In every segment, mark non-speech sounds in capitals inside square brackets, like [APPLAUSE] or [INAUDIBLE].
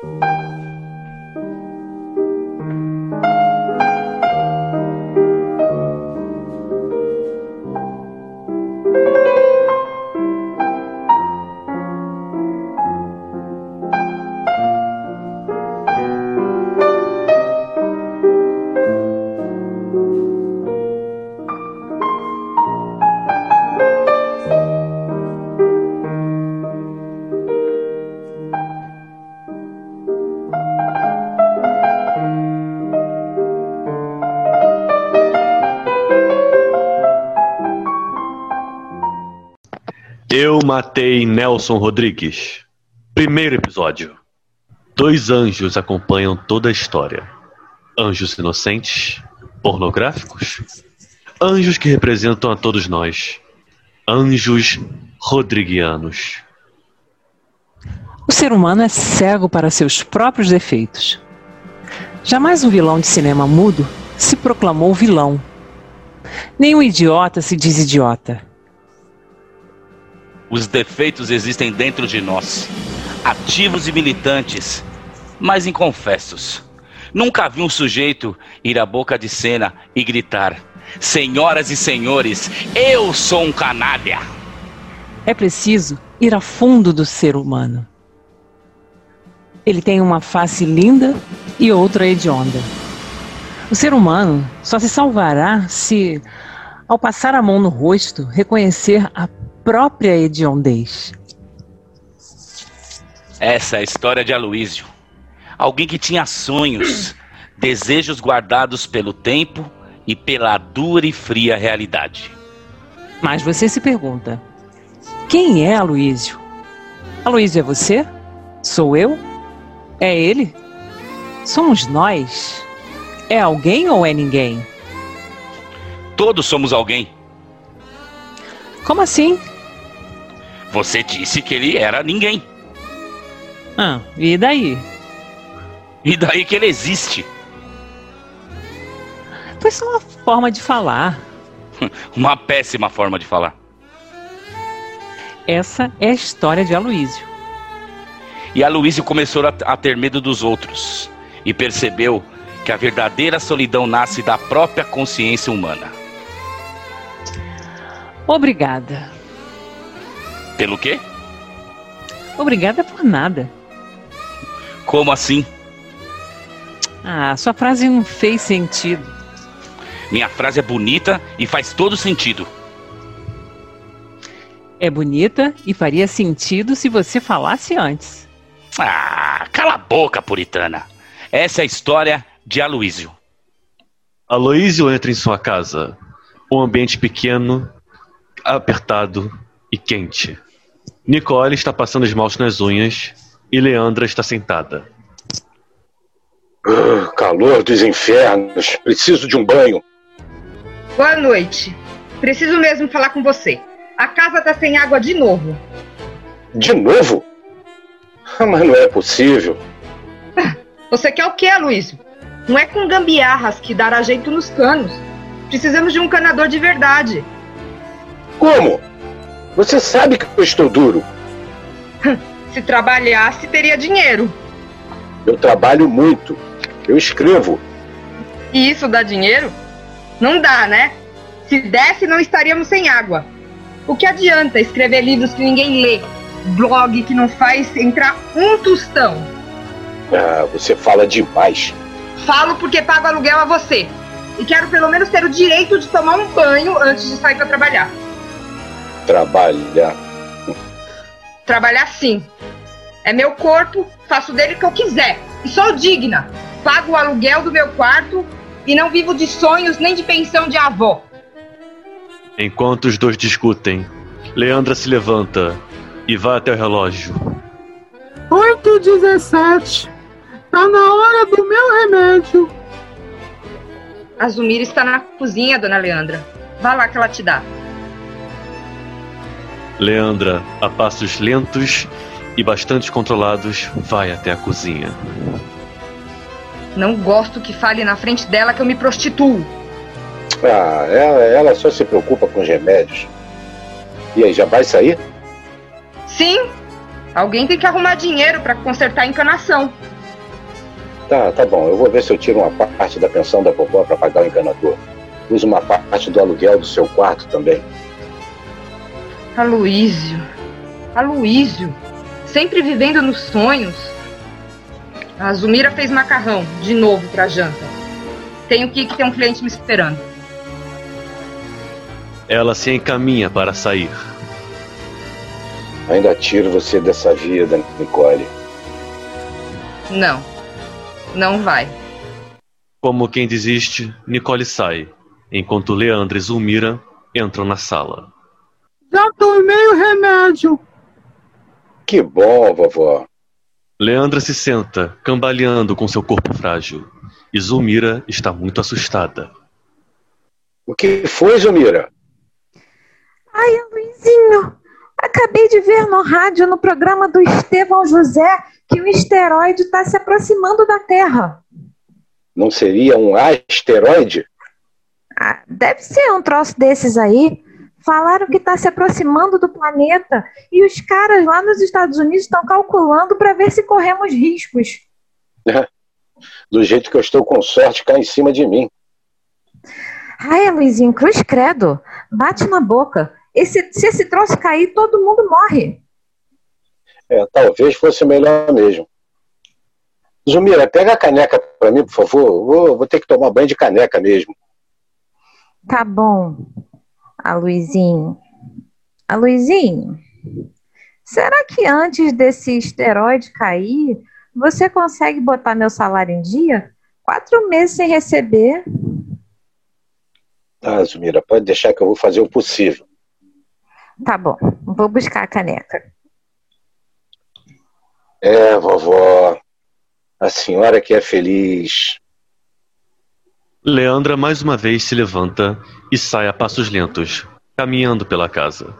Eu matei Nelson Rodrigues. Primeiro episódio. Dois anjos acompanham toda a história. Anjos inocentes, pornográficos, anjos que representam a todos nós. Anjos rodriguianos. O ser humano é cego para seus próprios defeitos. Jamais um vilão de cinema mudo se proclamou vilão. Nenhum idiota se diz idiota. Os defeitos existem dentro de nós, ativos e militantes, mas inconfessos. Nunca vi um sujeito ir à boca de cena e gritar: Senhoras e senhores, eu sou um canalha. É preciso ir a fundo do ser humano. Ele tem uma face linda e outra hedionda. O ser humano só se salvará se, ao passar a mão no rosto, reconhecer a própria hediondez. Essa é a história de Aloísio. Alguém que tinha sonhos, [CLEARS THROAT] desejos guardados pelo tempo e pela dura e fria realidade. Mas você se pergunta: quem é Aloísio? Aloísio é você? Sou eu? É ele? Somos nós? É alguém ou é ninguém? Todos somos alguém. Como assim? Você disse que ele era ninguém. Ah, e daí? E daí que ele existe? Foi só uma forma de falar. [LAUGHS] uma péssima forma de falar. Essa é a história de Aloísio. E Aloísio começou a, a ter medo dos outros e percebeu que a verdadeira solidão nasce da própria consciência humana. Obrigada. Pelo quê? Obrigada por nada. Como assim? Ah, sua frase não fez sentido. Minha frase é bonita e faz todo sentido. É bonita e faria sentido se você falasse antes. Ah, cala a boca, puritana. Essa é a história de Aloísio. Aloísio entra em sua casa. Um ambiente pequeno, apertado e quente. Nicole está passando esmalte nas unhas e Leandra está sentada. Uh, calor dos infernos. Preciso de um banho. Boa noite. Preciso mesmo falar com você. A casa tá sem água de novo. De novo? Ah, mas não é possível. Você quer o quê, Luísio? Não é com gambiarras que dará jeito nos canos. Precisamos de um canador de verdade. Como? Você sabe que eu estou duro. [LAUGHS] Se trabalhasse, teria dinheiro. Eu trabalho muito. Eu escrevo. E isso dá dinheiro? Não dá, né? Se desse, não estaríamos sem água. O que adianta escrever livros que ninguém lê? Blog que não faz entrar um tostão? Ah, você fala demais. Falo porque pago aluguel a você. E quero pelo menos ter o direito de tomar um banho antes de sair para trabalhar. Trabalhar. Trabalhar sim. É meu corpo, faço dele o que eu quiser. E sou digna. Pago o aluguel do meu quarto e não vivo de sonhos nem de pensão de avó. Enquanto os dois discutem, Leandra se levanta e vai até o relógio. 8h17. Tá na hora do meu remédio. A Zumira está na cozinha, dona Leandra. Vá lá que ela te dá. Leandra, a passos lentos e bastante controlados, vai até a cozinha. Não gosto que fale na frente dela que eu me prostituo. Ah, ela, ela só se preocupa com os remédios. E aí, já vai sair? Sim. Alguém tem que arrumar dinheiro para consertar a encanação. Tá, tá bom. Eu vou ver se eu tiro uma parte da pensão da vovó para pagar o encanador. Uso uma parte do aluguel do seu quarto também. Aloísio. Aloísio. Sempre vivendo nos sonhos. A Zumira fez macarrão, de novo, pra janta. Tenho que ir que tem um cliente me esperando. Ela se encaminha para sair. Ainda tiro você dessa vida, Nicole. Não. Não vai. Como quem desiste, Nicole sai, enquanto Leandro e Zulmira entram na sala. Já tomei o remédio. Que bom, vovó. Leandra se senta, cambaleando com seu corpo frágil. E Zulmira está muito assustada. O que foi, Zulmira? Ai, Luizinho, acabei de ver no rádio, no programa do Estevão José, que um esteroide está se aproximando da Terra. Não seria um asteroide? Ah, deve ser um troço desses aí. Falaram que está se aproximando do planeta e os caras lá nos Estados Unidos estão calculando para ver se corremos riscos. Do jeito que eu estou com sorte, cai em cima de mim. Ai, Luizinho, cruz credo. Bate na boca. Esse, se esse troço cair, todo mundo morre. É, talvez fosse melhor mesmo. Zumira, pega a caneca para mim, por favor. Vou, vou ter que tomar banho de caneca mesmo. Tá bom, Aloizinho. Aloizinho, será que antes desse esteroide cair, você consegue botar meu salário em dia? Quatro meses sem receber. Tá, Zumira, pode deixar que eu vou fazer o possível. Tá bom, vou buscar a caneca. É, vovó, a senhora que é feliz. Leandra mais uma vez se levanta e sai a passos lentos, caminhando pela casa.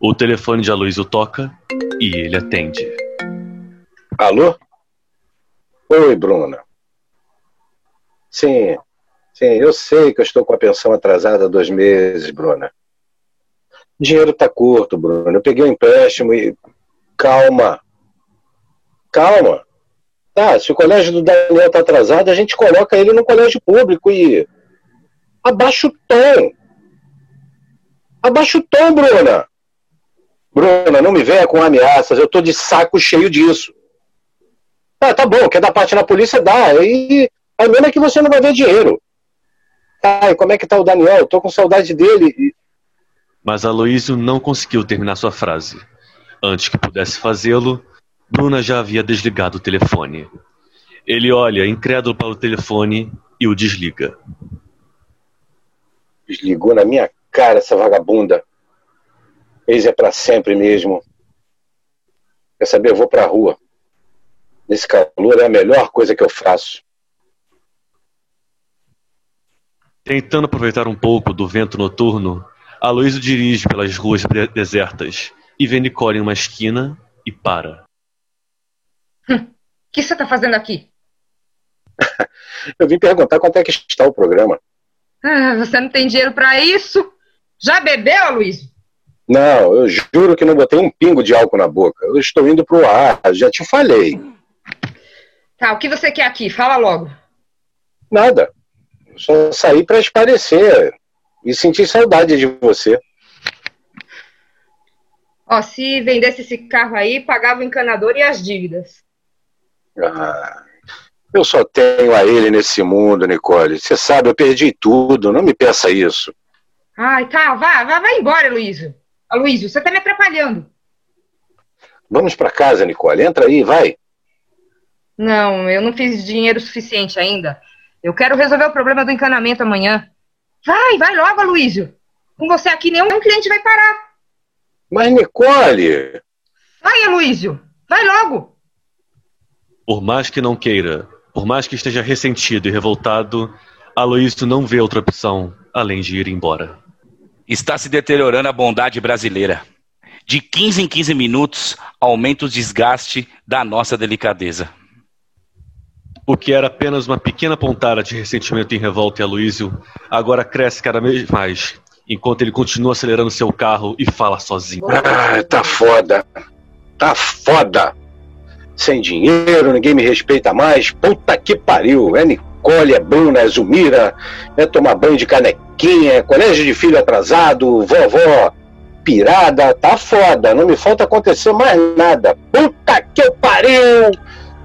O telefone de Aloysio toca e ele atende. Alô? Oi, Bruna. Sim, sim, eu sei que eu estou com a pensão atrasada há dois meses, Bruna. O dinheiro tá curto, Bruna. Eu peguei um empréstimo e. Calma. Calma. Tá, se o colégio do Daniel tá atrasado, a gente coloca ele no colégio público e. Abaixa o tom. Abaixa o tom, Bruna. Bruna, não me venha com ameaças, eu tô de saco cheio disso. Ah, tá bom, quer dar parte na polícia, dá. Aí, aí mesmo é que você não vai ver dinheiro. Ai, como é que tá o Daniel? Eu tô com saudade dele. Mas Aloísio não conseguiu terminar sua frase. Antes que pudesse fazê-lo, Bruna já havia desligado o telefone. Ele olha incrédulo para o telefone e o desliga. Desligou na minha cara essa vagabunda. Eis é para sempre mesmo. Quer saber? Eu vou pra rua. Nesse calor é a melhor coisa que eu faço. Tentando aproveitar um pouco do vento noturno, Aloysio dirige pelas ruas desertas e vê Nicole em uma esquina e para. O que você está fazendo aqui? [LAUGHS] eu vim perguntar quanto é que está o programa. Ah, você não tem dinheiro para isso? Já bebeu, Aloysio? Não, eu juro que não botei um pingo de álcool na boca. Eu estou indo pro ar, já te falei. Tá, o que você quer aqui? Fala logo. Nada. Eu só saí para esparecer e sentir saudade de você. Ó, se vendesse esse carro aí, pagava o encanador e as dívidas. Ah, eu só tenho a ele nesse mundo, Nicole. Você sabe, eu perdi tudo. Não me peça isso. Ai, tá, vá, vá, vai embora, Luísio. Luísio, você tá me atrapalhando. Vamos para casa, Nicole. Entra aí, vai. Não, eu não fiz dinheiro suficiente ainda. Eu quero resolver o problema do encanamento amanhã. Vai, vai logo, Aloysio. Com você aqui, nenhum cliente vai parar. Mas, Nicole! Vai, Aloysio. Vai logo. Por mais que não queira, por mais que esteja ressentido e revoltado, Aloysio não vê outra opção além de ir embora. Está se deteriorando a bondade brasileira. De 15 em 15 minutos, aumenta o desgaste da nossa delicadeza. O que era apenas uma pequena pontada de ressentimento em revolta em Aloysio, agora cresce cada vez mais, enquanto ele continua acelerando seu carro e fala sozinho. Ah, tá foda. tá foda. Sem dinheiro, ninguém me respeita mais. Puta que pariu. É Nicole, é Bruna, é Zumira, é tomar banho de canequinha, é colégio de filho atrasado, vovó pirada, tá foda. Não me falta acontecer mais nada. Puta que pariu!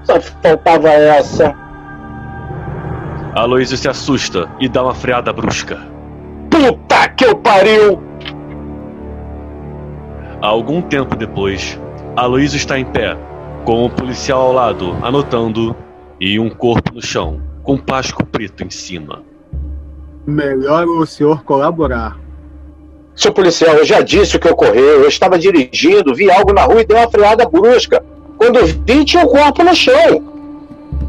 Só faltava essa. Aloysio se assusta e dá uma freada brusca. Puta que pariu! Algum tempo depois, Aloysio está em pé, com um policial ao lado, anotando, e um corpo no chão, com um plástico preto em cima. Melhor o senhor colaborar. Seu policial, eu já disse o que ocorreu. Eu estava dirigindo, vi algo na rua e dei uma freada brusca. Quando vi, tinha um corpo no chão.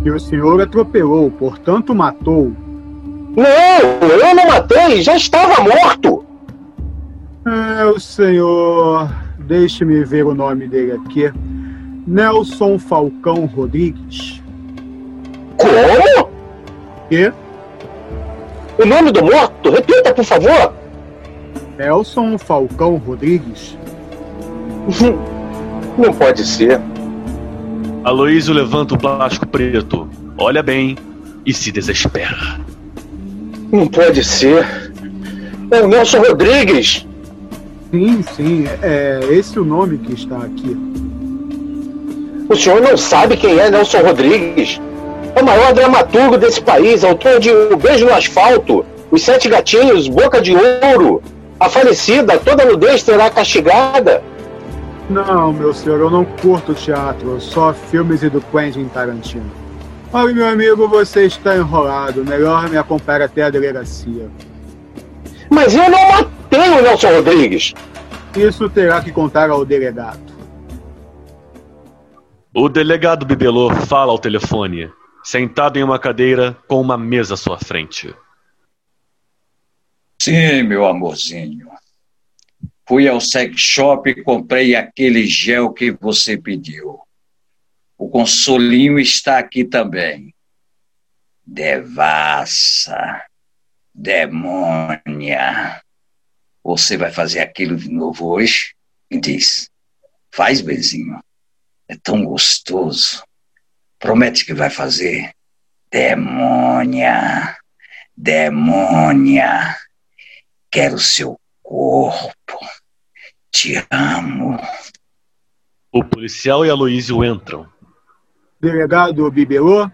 E o senhor atropelou, portanto matou. Não, eu não matei, já estava morto. É, o senhor. Deixe-me ver o nome dele aqui. Nelson Falcão Rodrigues. Como? E O nome do morto? Repita, por favor. Nelson Falcão Rodrigues. [LAUGHS] Não pode ser. Aloysio levanta o plástico preto, olha bem e se desespera. Não pode ser. É o Nelson Rodrigues. Sim, sim, é esse o nome que está aqui. O senhor não sabe quem é Nelson Rodrigues? É o maior dramaturgo desse país, autor de O Beijo no Asfalto, Os Sete Gatinhos, Boca de Ouro, A Falecida, Toda Nudez Será Castigada. Não, meu senhor, eu não curto teatro, só filmes e do Quentin Tarantino. Olha, meu amigo, você está enrolado. Melhor me acompanhar até a delegacia. Mas eu não matei o Nelson Rodrigues. Isso terá que contar ao delegado. O delegado Bibelô fala ao telefone, sentado em uma cadeira com uma mesa à sua frente. Sim, meu amorzinho. Fui ao sex shop e comprei aquele gel que você pediu. O consolinho está aqui também. Devassa, demônia. Você vai fazer aquilo de novo hoje? Me diz. Faz, Benzinho. É tão gostoso. Promete que vai fazer. Demônia, demônia. Quero seu corpo. Te amo. O policial e Aloysio entram. Delegado Bibelô?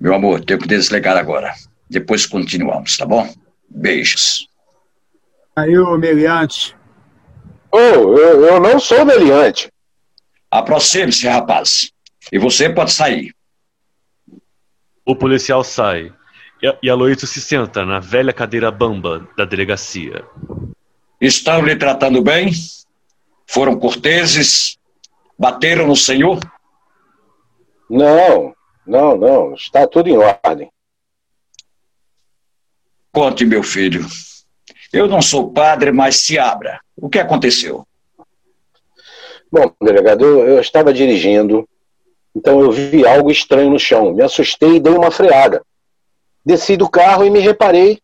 Meu amor, tenho que desligar agora. Depois continuamos, tá bom? Beijos. Aí, o meliante. Oh, eu, eu não sou meliante. Aproxime-se, rapaz. E você pode sair. O policial sai e- Aloysio se senta na velha cadeira bamba da delegacia. Estão lhe tratando bem? Foram corteses? Bateram no senhor? Não, não, não. Está tudo em ordem. Conte, meu filho. Eu não sou padre, mas se abra. O que aconteceu? Bom, delegado, eu, eu estava dirigindo, então eu vi algo estranho no chão. Me assustei e dei uma freada. Desci do carro e me reparei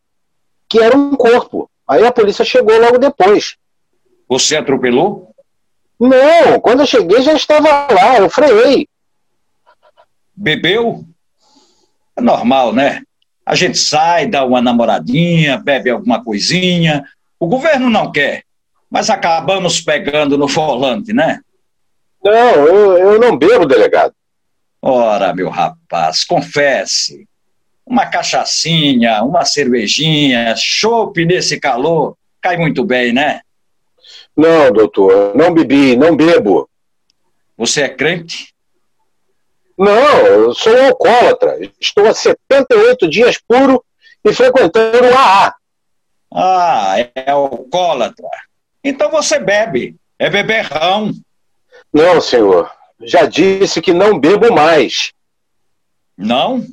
que era um corpo. Aí a polícia chegou logo depois. Você atropelou? Não, quando eu cheguei já estava lá, eu freiei. Bebeu? É normal, né? A gente sai, dá uma namoradinha, bebe alguma coisinha. O governo não quer, mas acabamos pegando no volante, né? Não, eu, eu não bebo, delegado. Ora, meu rapaz, confesse. Uma cachaçinha, uma cervejinha, chope nesse calor, cai muito bem, né? Não, doutor, não bebi, não bebo. Você é crente? Não, eu sou um alcoólatra. Estou há 78 dias puro e frequentando o AA. Ah, é alcoólatra. Então você bebe. É beberrão. Não, senhor. Já disse que não bebo mais. Não?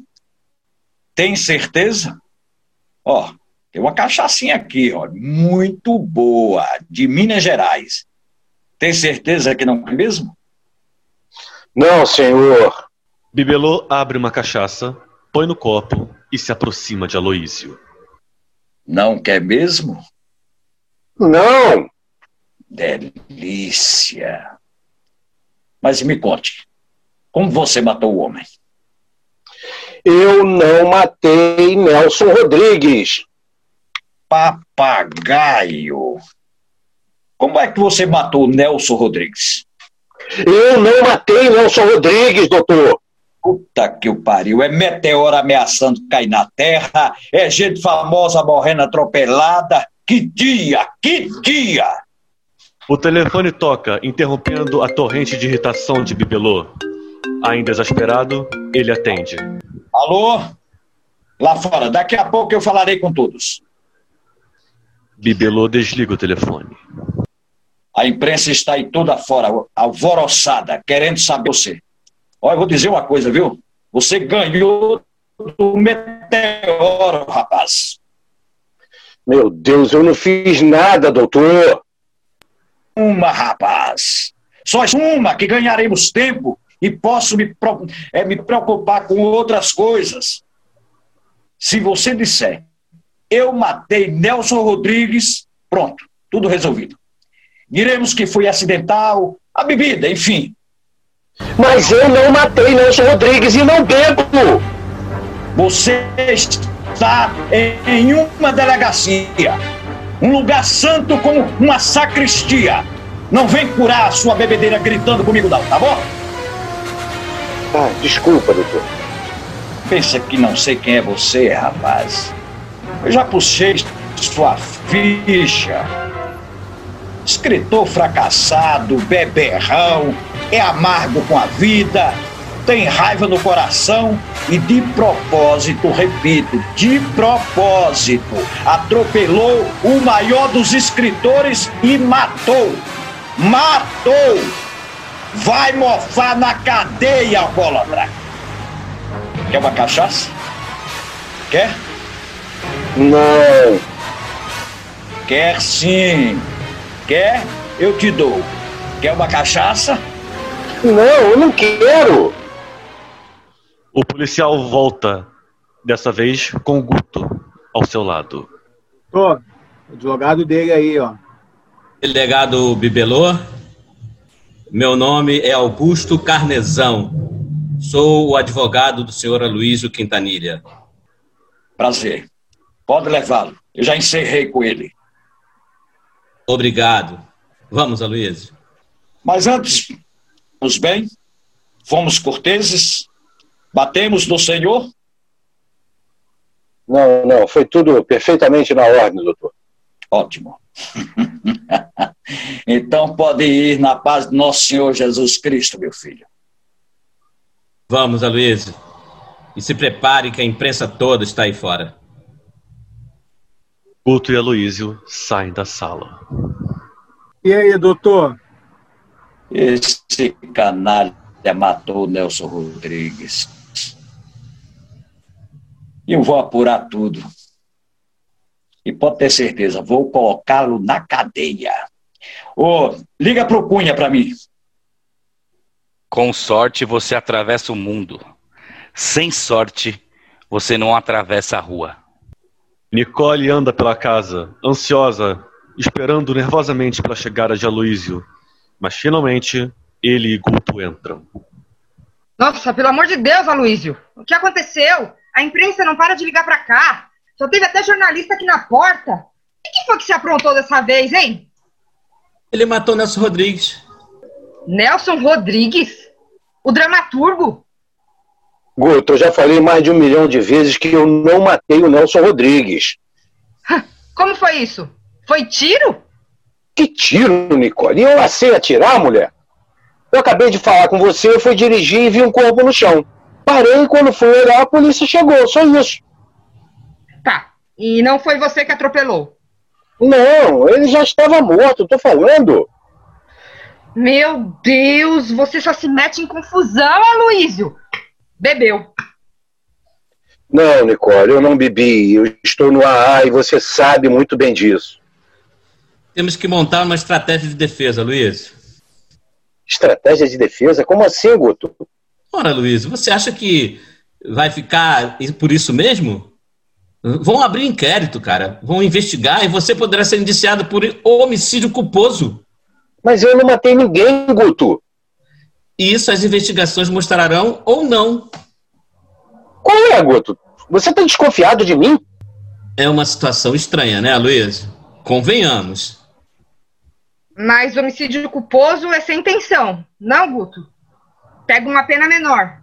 Tem certeza? Ó, tem uma cachaçinha aqui, ó, muito boa, de Minas Gerais. Tem certeza que não é mesmo? Não, senhor. Bibelô abre uma cachaça, põe no copo e se aproxima de Aloísio. Não quer mesmo? Não. Delícia. Mas me conte, como você matou o homem? Eu não matei Nelson Rodrigues. Papagaio. Como é que você matou Nelson Rodrigues? Eu não matei Nelson Rodrigues, doutor. Puta que o pariu. É meteoro ameaçando cair na terra, é gente famosa morrendo atropelada. Que dia, que dia! O telefone toca, interrompendo a torrente de irritação de Bibelô. Ainda exasperado, ele atende. Alô? Lá fora, daqui a pouco eu falarei com todos. Bibelô desliga o telefone. A imprensa está aí toda fora, alvoroçada, querendo saber você. Olha, eu vou dizer uma coisa, viu? Você ganhou do meteoro, rapaz. Meu Deus, eu não fiz nada, doutor. Uma, rapaz. Só uma que ganharemos tempo e posso me, é, me preocupar com outras coisas. Se você disser, eu matei Nelson Rodrigues, pronto, tudo resolvido. Diremos que foi acidental, a bebida, enfim. Mas eu não matei Nelson Rodrigues e não bebo. Você está em uma delegacia, um lugar santo como uma sacristia. Não vem curar a sua bebedeira gritando comigo, não, tá bom? Ah, desculpa, doutor. Pensa que não sei quem é você, rapaz. Eu já puxei sua ficha. Escritor fracassado, beberrão, é amargo com a vida, tem raiva no coração e de propósito, repito, de propósito, atropelou o maior dos escritores e matou. Matou! Vai mofar na cadeia, alcoólatra! Quer uma cachaça? Quer? Não. Quer sim. Quer? Eu te dou. Quer uma cachaça? Não, eu não quero. O policial volta, dessa vez com o Guto ao seu lado. Tô, o advogado dele aí, ó. Delegado Bibelô, meu nome é Augusto Carnezão. Sou o advogado do senhor Aloysio Quintanilha. Prazer. Pode levá-lo. Eu já encerrei com ele. Obrigado. Vamos, Aloysio. Mas antes, vamos bem? Fomos corteses? Batemos no Senhor? Não, não, foi tudo perfeitamente na ordem, doutor. Ótimo. [LAUGHS] então pode ir na paz de nosso Senhor Jesus Cristo, meu filho. Vamos, Aloysio. E se prepare que a imprensa toda está aí fora. Guto e Aloísio saem da sala. E aí, doutor? Esse canalha matou o Nelson Rodrigues. E eu vou apurar tudo. E pode ter certeza, vou colocá-lo na cadeia. Ô, liga pro Cunha para mim. Com sorte você atravessa o mundo. Sem sorte, você não atravessa a rua. Nicole anda pela casa, ansiosa, esperando nervosamente pela chegada de Aloísio. Mas finalmente, ele e Guto entram. Nossa, pelo amor de Deus, Aloísio. O que aconteceu? A imprensa não para de ligar pra cá. Só teve até jornalista aqui na porta. O que foi que se aprontou dessa vez, hein? Ele matou Nelson Rodrigues. Nelson Rodrigues? O dramaturgo? Guto, eu já falei mais de um milhão de vezes que eu não matei o Nelson Rodrigues. Como foi isso? Foi tiro? Que tiro, Nicole? E eu sei atirar, mulher? Eu acabei de falar com você, eu fui dirigir e vi um corpo no chão. Parei e quando fui olhar, a polícia chegou, só isso. Tá. E não foi você que atropelou? Não, ele já estava morto, tô falando. Meu Deus, você só se mete em confusão, Aloísio. Bebeu. Não, Nicole, eu não bebi. Eu estou no AA e você sabe muito bem disso. Temos que montar uma estratégia de defesa, Luiz. Estratégia de defesa? Como assim, Guto? Ora, Luiz, você acha que vai ficar por isso mesmo? Vão abrir inquérito, cara. Vão investigar e você poderá ser indiciado por homicídio culposo. Mas eu não matei ninguém, Guto. E isso as investigações mostrarão ou não. Qual é, Guto? Você tá desconfiado de mim? É uma situação estranha, né, Luiz? Convenhamos. Mas homicídio culposo é sem intenção, não, Guto? Pega uma pena menor.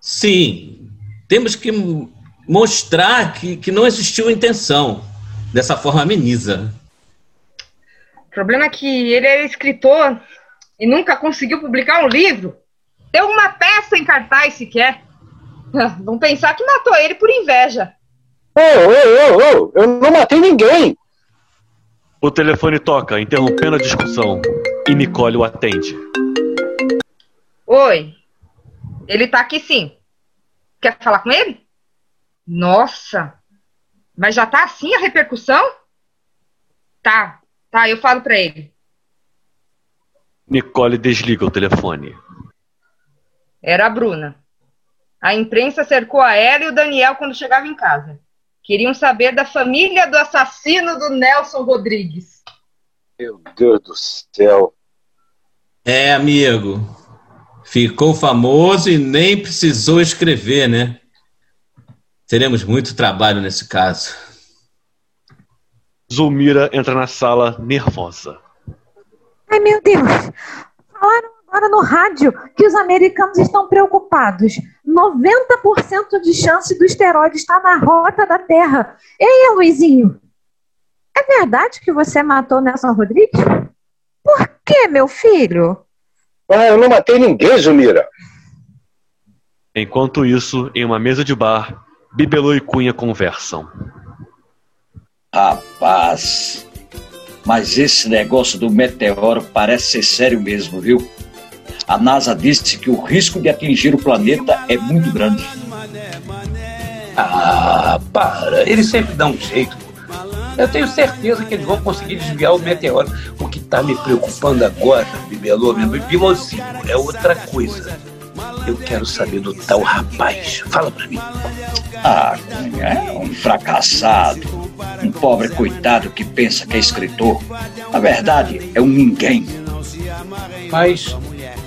Sim. Temos que mostrar que, que não existiu intenção. Dessa forma ameniza. O problema é que ele era escritor e nunca conseguiu publicar um livro. Deu uma peça em cartaz sequer. [LAUGHS] Vão pensar que matou ele por inveja. Ô, ô, ô, ô, eu não matei ninguém. O telefone toca, interrompendo a discussão, e Nicole o atende. Oi. Ele tá aqui sim. Quer falar com ele? Nossa. Mas já tá assim a repercussão? Tá, tá, eu falo pra ele. Nicole desliga o telefone. Era a Bruna. A imprensa cercou a ela e o Daniel quando chegava em casa. Queriam saber da família do assassino do Nelson Rodrigues. Meu Deus do céu. É, amigo. Ficou famoso e nem precisou escrever, né? Teremos muito trabalho nesse caso. Zulmira entra na sala nervosa. Ai, meu Deus! Falaram agora no rádio que os americanos estão preocupados. 90% de chance do esteroide estar na rota da Terra. Ei, Luizinho, é verdade que você matou Nelson Rodrigues? Por que, meu filho? Ah, eu não matei ninguém, Zulmira. Enquanto isso, em uma mesa de bar, Bibelô e Cunha conversam. Rapaz, mas esse negócio do meteoro parece ser sério mesmo, viu? A NASA disse que o risco de atingir o planeta é muito grande. Ah, para. Eles sempre dão um jeito. Eu tenho certeza que eles vão conseguir desviar o meteoro. O que está me preocupando agora, Bibelô, meu bibelozinho, é outra coisa. Eu quero saber do tal rapaz. Fala pra mim. Ah, é um fracassado. Um pobre coitado que pensa que é escritor. Na verdade, é um ninguém. Mas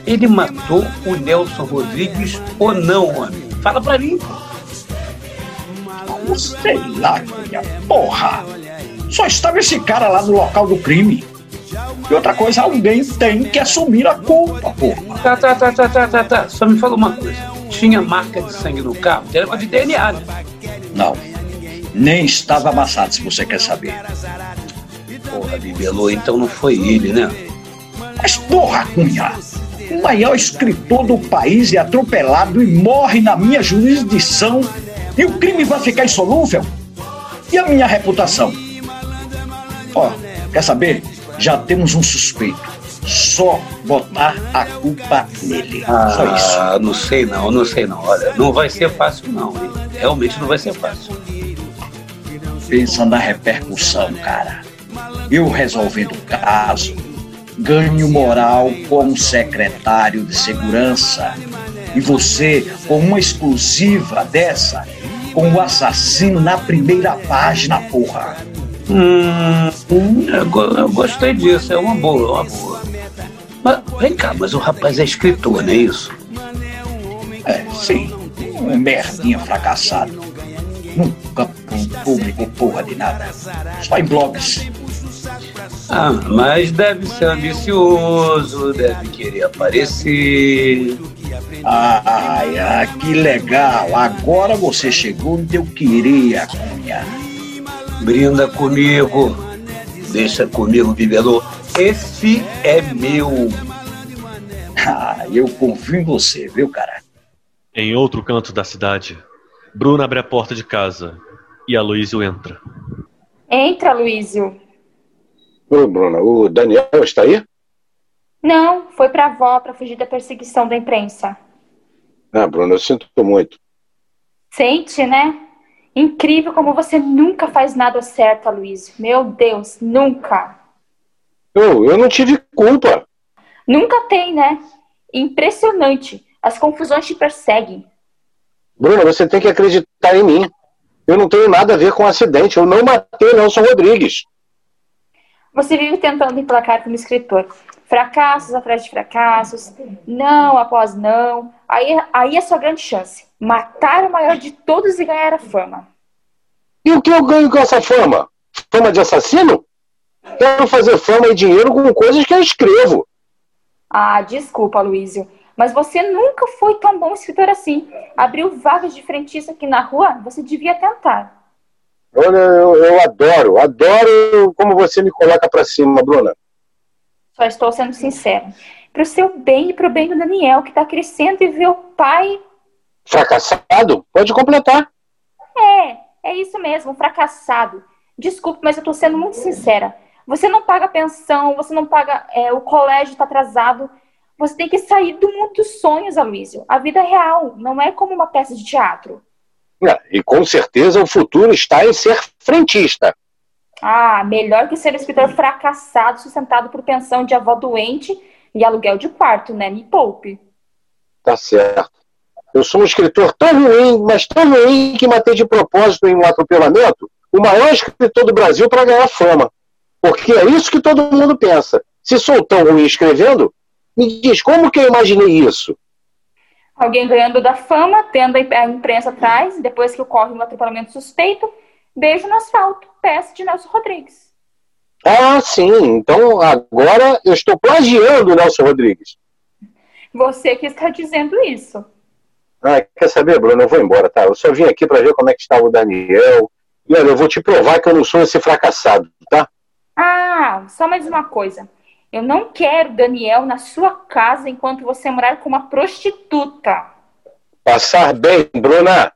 ele matou o Nelson Rodrigues ou não, homem? Fala pra mim. Sei lá, minha porra. Só estava esse cara lá no local do crime. E outra coisa, alguém tem que assumir a culpa, porra. Tá, tá, tá, tá, tá, tá, tá. Só me fala uma coisa. Tinha marca de sangue no carro? Tem negócio de DNA, né? Não. Nem estava amassado, se você quer saber. Porra, Bibelô, então não foi ele, né? Mas porra, Cunha! O maior escritor do país é atropelado e morre na minha jurisdição e o crime vai ficar insolúvel? E a minha reputação? Ó, quer saber? Já temos um suspeito. Só botar a culpa nele. Ah, Só isso. não sei não, não sei não. Olha, não vai ser fácil não. hein? Realmente não vai ser fácil. Pensa na repercussão, cara. Eu resolvendo o caso, ganho moral como secretário de segurança. E você, com uma exclusiva dessa, com o assassino na primeira página, porra. Hum, eu, go- eu gostei disso, é uma boa, uma boa. Mas vem cá, mas o rapaz é escritor, não é isso? É, sim. Um merdinha fracassado. Nunca publicou porra de nada. Só em blogs. Ah, mas deve ser ambicioso, deve querer aparecer. Ai, ah, que legal. Agora você chegou onde eu queria, Cunha. Brinda comigo. Deixa comigo, Bibelô. Esse é meu. [LAUGHS] Ah, eu confio em você, viu, cara? Em outro canto da cidade, Bruna abre a porta de casa e Aloysio entra. Entra, Luísio. Ô, Bruna, o Daniel está aí? Não, foi pra avó pra fugir da perseguição da imprensa. Ah, Bruna, eu sinto muito. Sente, né? Incrível como você nunca faz nada certo, Luísio. Meu Deus, nunca. Eu, eu não tive culpa. Nunca tem, né? Impressionante. As confusões te perseguem. Bruna, você tem que acreditar em mim. Eu não tenho nada a ver com o acidente. Eu não matei Nelson Rodrigues. Você vive tentando emplacar como escritor. Fracassos atrás de fracassos, não após não. Aí, aí é sua grande chance. Matar o maior de todos e ganhar a fama. E o que eu ganho com essa fama? Fama de assassino? Quero fazer fama e dinheiro com coisas que eu escrevo. Ah, desculpa, Luísio. Mas você nunca foi tão bom escritor assim. Abriu vagas de frentista aqui na rua, você devia tentar. Olha, eu, eu adoro, adoro como você me coloca pra cima, Bruna. Só estou sendo sincera. Pro seu bem e pro bem do Daniel, que tá crescendo e vê o pai. Fracassado? Pode completar. É, é isso mesmo, fracassado. Desculpe, mas eu tô sendo muito sincera. Você não paga pensão, você não paga. É, o colégio tá atrasado. Você tem que sair do mundo dos sonhos, Aloysio. A vida é real, não é como uma peça de teatro. É, e com certeza o futuro está em ser frentista. Ah, melhor que ser um escritor fracassado, sustentado por pensão de avó doente e aluguel de quarto, né? Me poupe. Tá certo. Eu sou um escritor tão ruim, mas tão ruim que matei de propósito em um atropelamento o maior escritor do Brasil para ganhar fama. Porque é isso que todo mundo pensa. Se sou tão ruim escrevendo, me diz como que eu imaginei isso? Alguém ganhando da fama, tendo a imprensa atrás, depois que ocorre um atropelamento suspeito, beijo no asfalto, peça de Nelson Rodrigues. Ah, sim. Então agora eu estou plagiando o Nelson Rodrigues. Você que está dizendo isso. Ah, quer saber, Bruno? Eu vou embora, tá? Eu só vim aqui para ver como é que estava o Daniel. E olha, eu vou te provar que eu não sou esse fracassado, tá? Ah, só mais uma coisa. Eu não quero Daniel na sua casa enquanto você morar com uma prostituta. Passar bem, Bruna.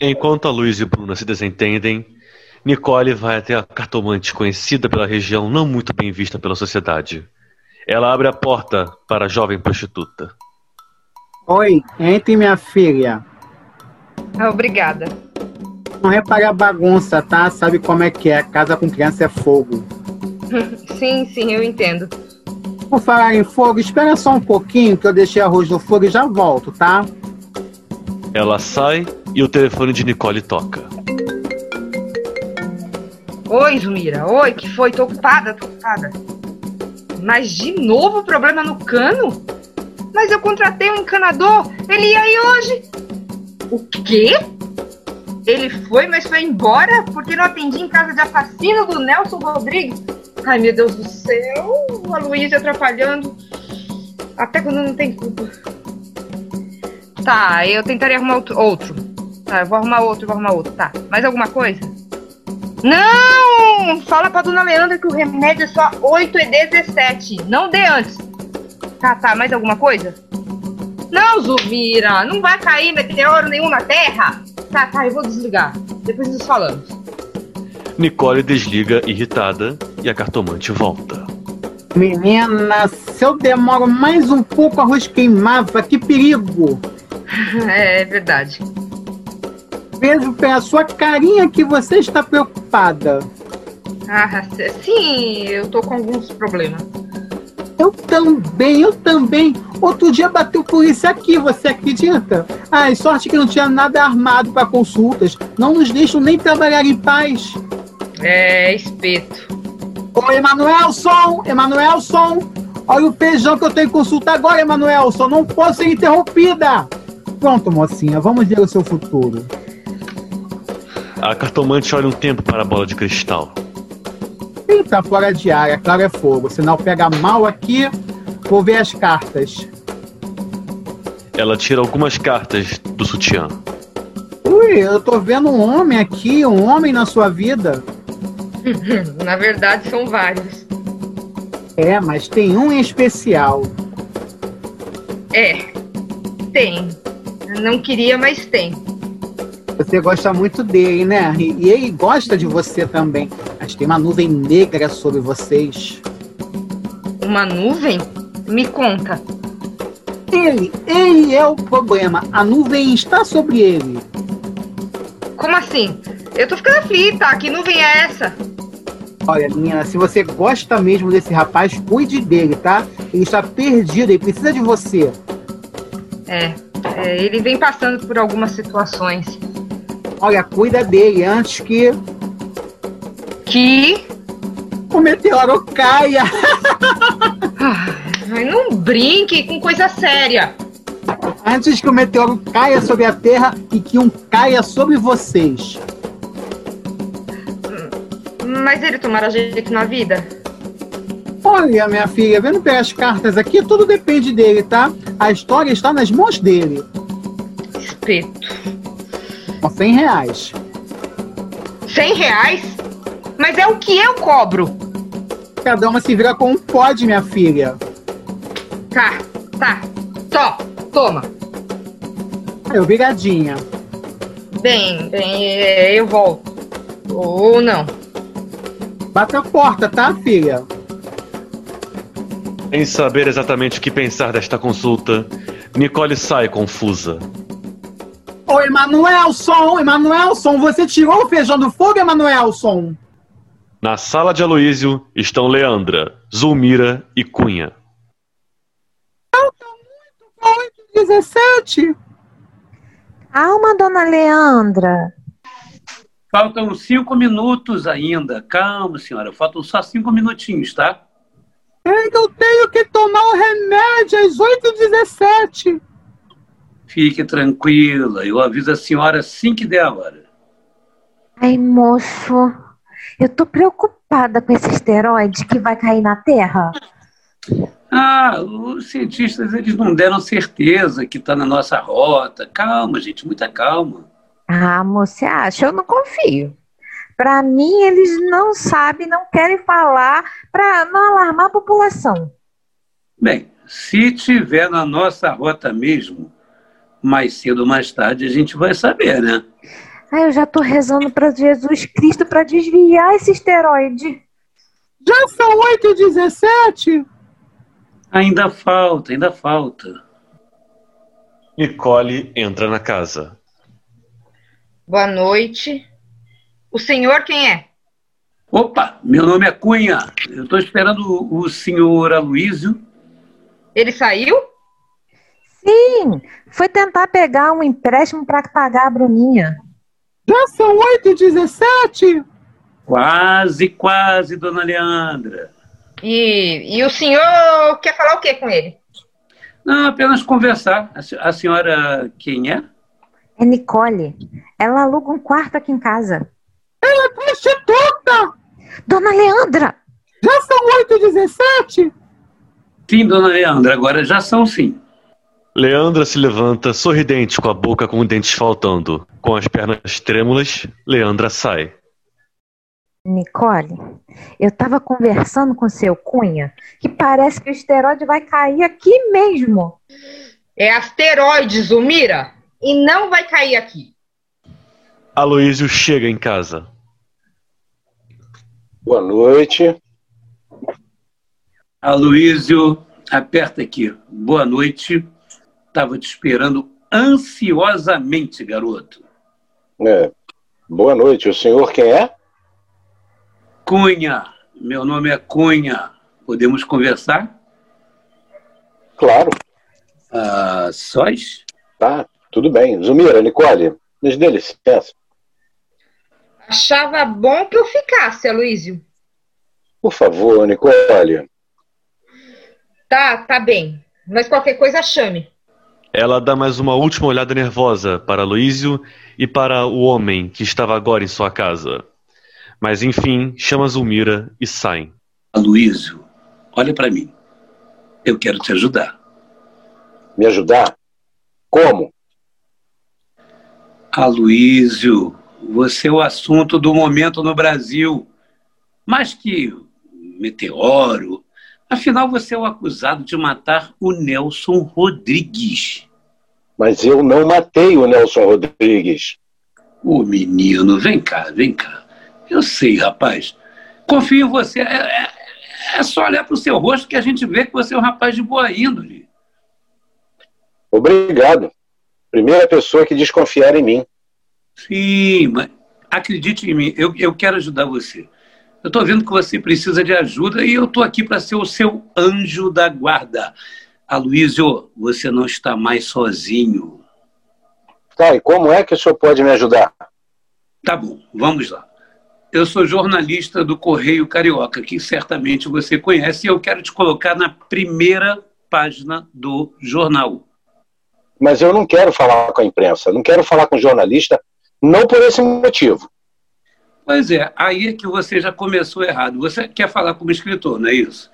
Enquanto a Luiz e Bruna se desentendem, Nicole vai até a cartomante conhecida pela região não muito bem vista pela sociedade. Ela abre a porta para a jovem prostituta. Oi, entre minha filha. Obrigada. Não repare a bagunça, tá? Sabe como é que é? Casa com criança é fogo. [LAUGHS] sim, sim, eu entendo. Por falar em fogo, espera só um pouquinho que eu deixei arroz no fogo e já volto, tá? Ela sai e o telefone de Nicole toca. Oi, Zumira. Oi, que foi? Tô ocupada, tô ocupada. Mas de novo problema no cano? Mas eu contratei um encanador. Ele ia aí hoje. O quê? Ele foi, mas foi embora porque não atendi em casa de assassino do Nelson Rodrigues. Ai, meu Deus do céu. A Luísa atrapalhando. Até quando não tem culpa. Tá, eu tentarei arrumar outro. Tá, eu vou arrumar outro, vou arrumar outro. Tá, mais alguma coisa? Não! Fala pra dona Leandra que o remédio é só 8 e 17. Não dê antes. Tá, tá, mais alguma coisa? Não, Zumira, não vai cair meteoro nenhum na Terra. Tá, tá, eu vou desligar. Depois nos falamos. Nicole desliga irritada e a cartomante volta. Menina, se eu demoro mais um pouco, o arroz queimava. Que perigo! [LAUGHS] é, é verdade. Vejo pela sua carinha que você está preocupada. Ah, sim, eu tô com alguns problemas. Eu também, eu também. Outro dia bateu polícia aqui, você acredita? Ai, sorte que não tinha nada armado para consultas. Não nos deixam nem trabalhar em paz. É, espeto. Ô, Emanuelson! Emanuelson! Olha o feijão que eu tenho em consulta agora, Emanuelson. Não posso ser interrompida. Pronto, mocinha, vamos ver o seu futuro. A cartomante olha um tempo para a bola de cristal. Tá fora de área, claro é fogo. Sinal pega mal aqui, vou ver as cartas. Ela tira algumas cartas do sutiã. Ui, eu tô vendo um homem aqui, um homem na sua vida. [LAUGHS] na verdade, são vários. É, mas tem um em especial. É, tem. Não queria, mas tem. Você gosta muito dele, né? E ele gosta de você também. Mas tem uma nuvem negra sobre vocês. Uma nuvem? Me conta. Ele, ele é o problema. A nuvem está sobre ele. Como assim? Eu tô ficando aflita. Que nuvem é essa? Olha, menina, se você gosta mesmo desse rapaz, cuide dele, tá? Ele está perdido, ele precisa de você. É, é ele vem passando por algumas situações. Olha, cuida dele antes que. Que. O meteoro caia! Ai, não brinque com coisa séria. Antes que o meteoro caia sobre a Terra e que um caia sobre vocês. Mas ele tomará jeito na vida? Olha, minha filha, vendo pelas cartas aqui, tudo depende dele, tá? A história está nas mãos dele. Espeto. Com 100 reais. 100 reais? Mas é o que eu cobro. Cada uma se vira como pode, minha filha. Tá, tá. Tó, toma. Aí, obrigadinha. Bem, bem, é, eu volto. Ou não. Bate a porta, tá, filha? Sem saber exatamente o que pensar desta consulta, Nicole sai confusa. Ô, Emanuelson, Emanuelson, você tirou o feijão do fogo, Emanuelson? Na sala de Aloísio estão Leandra, Zulmira e Cunha. Falta muito 17. Calma, dona Leandra. Faltam cinco minutos ainda. Calma, senhora. Faltam só cinco minutinhos, tá? É que eu tenho que tomar o remédio às 8h17. Fique tranquila. Eu aviso a senhora assim que der a hora. Ai, moço, eu tô preocupada com esse asteroide que vai cair na Terra. Ah, os cientistas eles não deram certeza que está na nossa rota. Calma, gente, muita calma. Ah, você acha? Eu não confio. Para mim, eles não sabem, não querem falar para não alarmar a população. Bem, se tiver na nossa rota mesmo, mais cedo ou mais tarde a gente vai saber, né? Ah, eu já tô rezando para Jesus Cristo para desviar esse asteroide. Já são 8 e 17 Ainda falta, ainda falta. Nicole entra na casa. Boa noite. O senhor quem é? Opa, meu nome é Cunha. Eu estou esperando o, o senhor Aloísio. Ele saiu? Sim, foi tentar pegar um empréstimo para pagar a Bruninha. Já são 8 e 17 Quase, quase, dona Leandra. E, e o senhor quer falar o que com ele? Não, apenas conversar. A, se- a senhora quem é? É Nicole. Ela aluga um quarto aqui em casa. Ela é prostituta! Dona Leandra! Já são 8 e 17 Sim, dona Leandra, agora já são sim. Leandra se levanta, sorridente, com a boca com dentes faltando. Com as pernas trêmulas, Leandra sai. Nicole, eu tava conversando com seu Cunha que parece que o asteroide vai cair aqui mesmo. É asteroide, Zumira. E não vai cair aqui. Aloísio chega em casa. Boa noite. Aloísio, aperta aqui. Boa noite. Estava te esperando ansiosamente, garoto. É. Boa noite. O senhor quem é? Cunha, meu nome é Cunha. Podemos conversar? Claro. Ah, sós? Tá, tudo bem. Zumira, Nicole, nos dê licença. Achava bom que eu ficasse, Aloísio. Por favor, Nicole. Tá, tá bem. Mas qualquer coisa chame. Ela dá mais uma última olhada nervosa para Aloísio e para o homem que estava agora em sua casa. Mas enfim, chama Zulmira e saem. Aloísio, olha para mim. Eu quero te ajudar. Me ajudar? Como? Aloísio, você é o assunto do momento no Brasil. Mais que meteoro. Afinal, você é o acusado de matar o Nelson Rodrigues. Mas eu não matei o Nelson Rodrigues. Ô menino, vem cá, vem cá. Eu sei, rapaz. Confio em você. É, é- é só olhar para o seu rosto que a gente vê que você é um rapaz de boa índole. Obrigado. Primeira pessoa que desconfiar em mim. Sim, mas acredite em mim, eu, eu quero ajudar você. Eu estou vendo que você precisa de ajuda e eu estou aqui para ser o seu anjo da guarda. Aloysio, você não está mais sozinho. Tá, e como é que o senhor pode me ajudar? Tá bom, vamos lá. eu sou jornalista do Correio Carioca, que certamente você conhece, e eu quero te colocar na primeira página do jornal. Mas eu não quero falar com a imprensa, não quero falar com jornalista, não por esse motivo. Pois é, aí é que você já começou errado. Você quer falar como escritor, não é isso?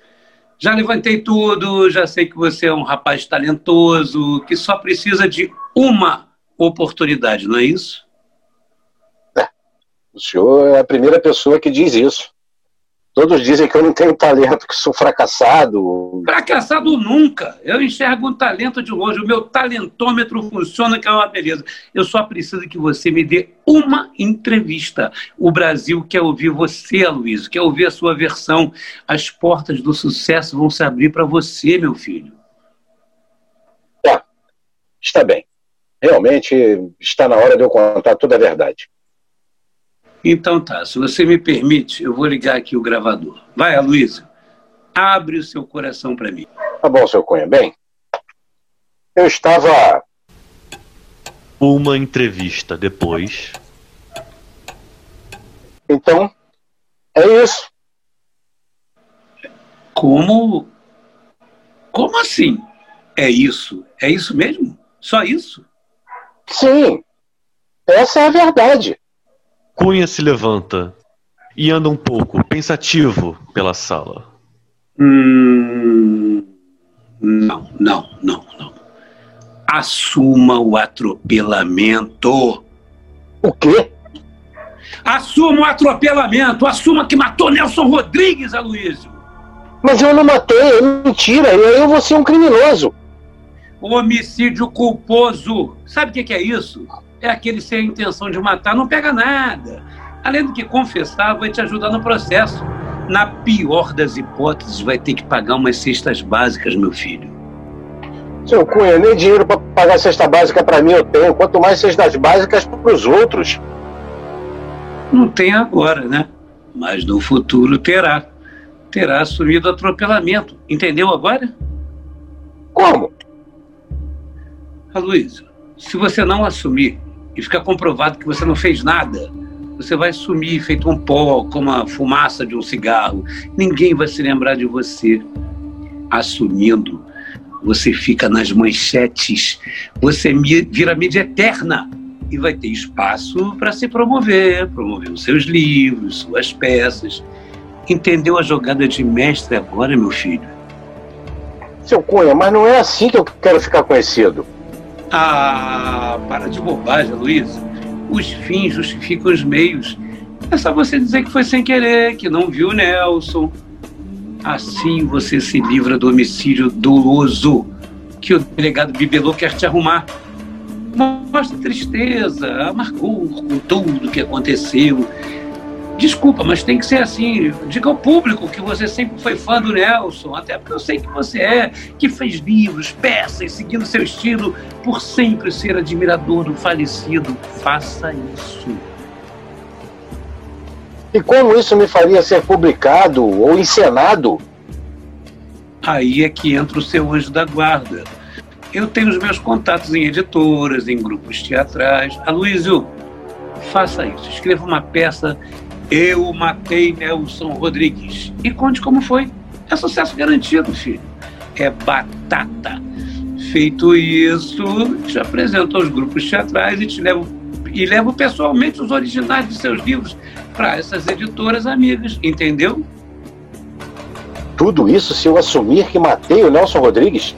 Já levantei tudo, já sei que você é um rapaz talentoso, que só precisa de uma oportunidade, não é isso? O senhor é a primeira pessoa que diz isso. Todos dizem que eu não tenho talento, que sou fracassado. Fracassado nunca. Eu enxergo um talento de longe. O meu talentômetro funciona, que é uma beleza. Eu só preciso que você me dê uma entrevista. O Brasil quer ouvir você, Aloysio, quer ouvir a sua versão. As portas do sucesso vão se abrir para você, meu filho. Tá. Está bem. Realmente está na hora de eu contar toda a verdade. Então tá, se você me permite, eu vou ligar aqui o gravador. Vai, Aloysio, abre o seu coração para mim. Tá bom, seu Cunha. Bem, eu estava. Uma entrevista depois. Então, é isso. Como. Como assim? É isso? É isso mesmo? Só isso? Sim. Essa é a verdade. Cunha se levanta e anda um pouco, pensativo, pela sala. Hum, não, não, não, não. Assuma o atropelamento. O quê? Assuma o atropelamento. Assuma que matou Nelson Rodrigues, Aloysio. Mas eu não matei, é mentira. Eu, eu vou ser um criminoso. Homicídio culposo. Sabe o que, que é isso? É aquele sem a intenção de matar, não pega nada. Além do que confessar, vai te ajudar no processo. Na pior das hipóteses, vai ter que pagar umas cestas básicas, meu filho. Seu Cunha, nem dinheiro para pagar cesta básica para mim eu tenho, quanto mais cestas básicas para os outros. Não tem agora, né? Mas no futuro terá. Terá assumido atropelamento. Entendeu agora? Como? Aloysio, se você não assumir e ficar comprovado que você não fez nada, você vai sumir feito um pó, como a fumaça de um cigarro. Ninguém vai se lembrar de você. Assumindo, você fica nas manchetes, você vira mídia eterna e vai ter espaço para se promover, promover os seus livros, suas peças. Entendeu a jogada de mestre agora, meu filho? Seu Cunha, mas não é assim que eu quero ficar conhecido. Ah, para de bobagem, Luiz. Os fins justificam os meios. É só você dizer que foi sem querer, que não viu Nelson. Assim você se livra do homicídio doloso que o delegado Bibelô quer te arrumar. Mostra tristeza, amargor com tudo que aconteceu Desculpa, mas tem que ser assim. Diga ao público que você sempre foi fã do Nelson, até porque eu sei que você é, que fez livros, peças, seguindo seu estilo, por sempre ser admirador do falecido. Faça isso. E como isso me faria ser publicado ou encenado? Aí é que entra o seu anjo da guarda. Eu tenho os meus contatos em editoras, em grupos teatrais. Aloysio, faça isso. Escreva uma peça eu matei Nelson Rodrigues. E conte como foi. É sucesso garantido, filho. É batata. Feito isso, te apresento aos grupos teatrais e te levo e levo pessoalmente os originais de seus livros para essas editoras amigas, entendeu? Tudo isso se eu assumir que matei o Nelson Rodrigues?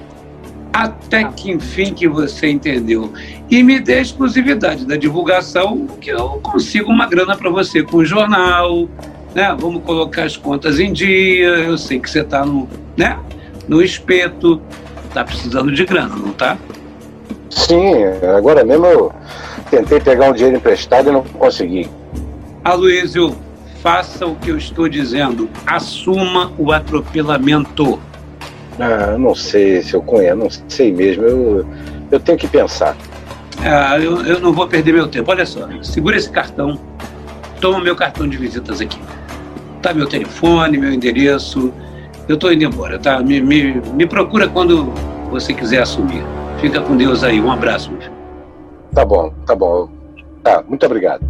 Até que enfim que você entendeu. E me dê a exclusividade da divulgação, que eu consigo uma grana para você com o jornal, né? Vamos colocar as contas em dia. Eu sei que você está no, né? no espeto, está precisando de grana, não tá? Sim, agora mesmo eu tentei pegar um dinheiro emprestado e não consegui. Aloysio, faça o que eu estou dizendo. Assuma o atropelamento. Ah, não sei, seu Cunha, não sei mesmo. Eu, eu tenho que pensar. Ah, eu, eu não vou perder meu tempo. Olha só, segura esse cartão. Toma meu cartão de visitas aqui. Tá meu telefone, meu endereço. Eu tô indo embora, tá? Me, me, me procura quando você quiser assumir. Fica com Deus aí. Um abraço, meu filho. Tá bom, tá bom. Tá, muito obrigado.